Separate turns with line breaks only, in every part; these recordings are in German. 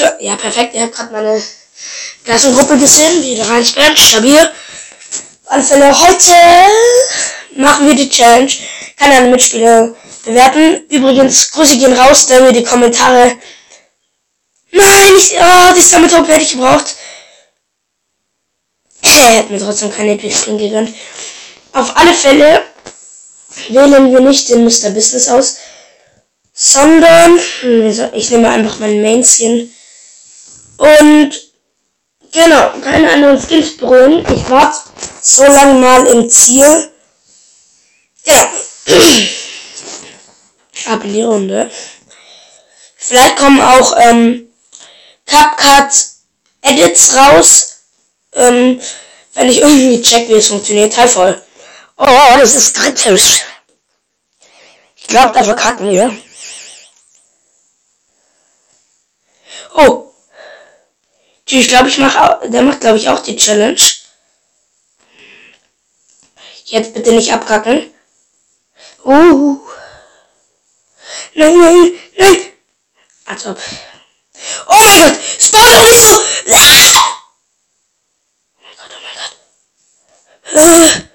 Leute. Ja, perfekt. Ihr habt gerade meine Klassengruppe gesehen, wie da reinsperren. Stabil. Auf alle Fälle, heute machen wir die Challenge. Kann eine Mitspieler bewerten. Übrigens, Grüße gehen raus, da mir die Kommentare. Nein, ich, oh, die Summit Hope hätte ich gebraucht. Er hätte mir trotzdem keine Epic Spring gegönnt. Auf alle Fälle wählen wir nicht den Mr. Business aus, sondern hm, ich nehme einfach meinen Main Skin und genau, keine anderen Skins berühren. Ich warte so lange mal im Ziel. Genau. Ab in die Runde. Vielleicht kommen auch ähm, CapCut Edits raus, ähm, wenn ich irgendwie check, wie es funktioniert. Halt voll. Oh, das ist kritisch. Ich glaube, da verkacken wir. Oh. Ich glaube, ich mache der macht glaube ich auch die Challenge. Jetzt bitte nicht abkacken. Uh. Nein, nein, nein. Als ob. Oh mein Gott! Spawn nicht so! Ah! Oh mein Gott, oh mein Gott. Äh.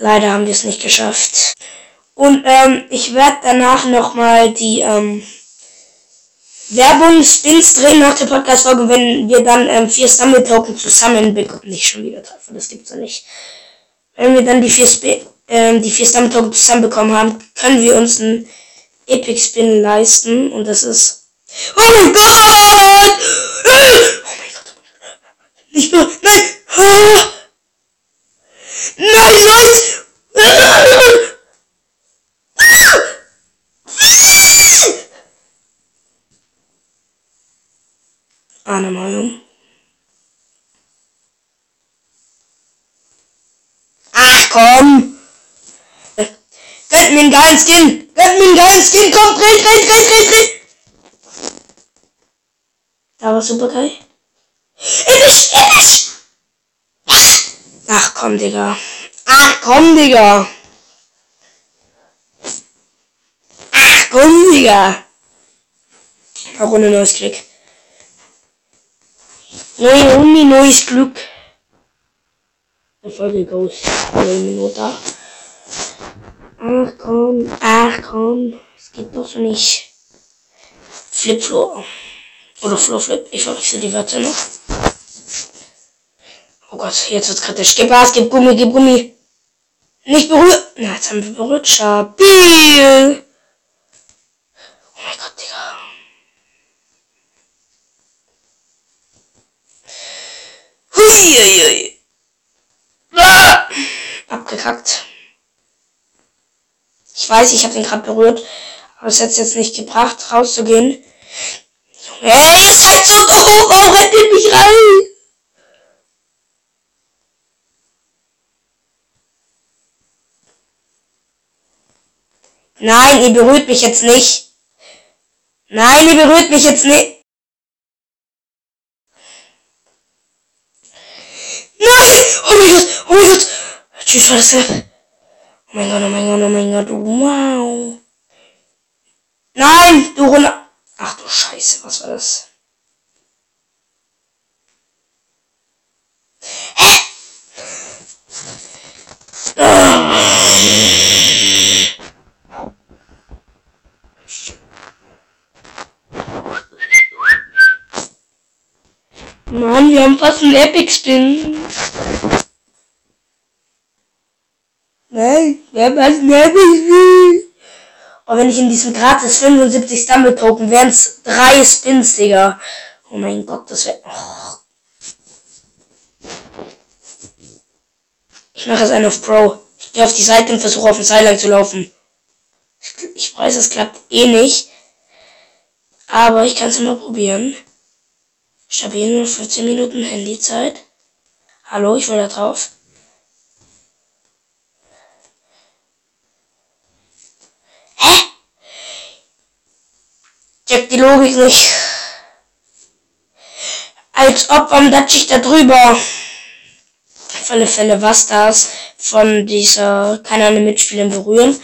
Leider haben wir es nicht geschafft. Und ähm, ich werde danach nochmal die ähm, Werbung Spins drehen nach der Podcast-Folge, wenn wir dann ähm, vier Stumble Token zusammen bekommen. Nicht schon wieder treffen, das gibt's ja nicht. Wenn wir dann die vier, Sp ähm, die vier Stumble Token zusammen bekommen haben, können wir uns einen Epic Spin leisten. Und das ist. Oh mein Gott! Oh mein Gott! Nicht nur. Nein! Nein, Leute! Eine Meinung. Ach komm! Gönnt mir einen geilen Skin! Gönnt mir einen geilen Skin! Komm, dreh, dreh, dreh, dreh, dreh! Da war super geil. Episch! Was? Ach komm, Digga. Ach komm, Digga. Ach komm, Digga. Auch ohne neues Glück. Neue Uni, neues Glück. Erfolge Ghost. Neue Minute. Ach komm, ach komm. Es geht doch so nicht. Flipflor. Oder Florflip. Ich verwechsel die Wörter noch. Oh Gott, jetzt wird's kritisch. Gib Gas, gib Gummi, gib Gummi. Nicht berührt. Na, jetzt haben wir berührt. Stabil. Oh mein Gott, Digga. Huiuiui. Ah! Abgekackt. Ich weiß, ich habe den gerade berührt. Aber es hat jetzt nicht gebracht, rauszugehen. Hey, ihr seid so doof. Warum rennt mich rein? Nein, ihr berührt mich jetzt nicht. Nein, ihr berührt mich jetzt nicht. Nein! Oh mein Gott! Oh mein Gott! Tschüss, das Oh mein Gott, oh mein Gott, oh mein Gott. Wow. Nein! Du runter. Ach du Scheiße, was war das? Hä? Mann, wir haben fast einen Epic Spin. Nein, haben fast einen Epic Spin. Und wenn ich in diesem gratis 75 Stumble Token wären es drei Spins, Digga. Oh mein Gott, das wäre. Oh. Ich mache es einen auf Pro. Ich gehe auf die Seite und versuche auf den lang zu laufen. Ich weiß, es klappt eh nicht. Aber ich kann es immer probieren. Stabil nur 14 Minuten Handyzeit. Hallo, ich will da drauf. Hä? Check die Logik nicht. Als ob, warum datsche ich da drüber? Auf alle Fälle was das. von dieser keiner an den Mitspielern berühren.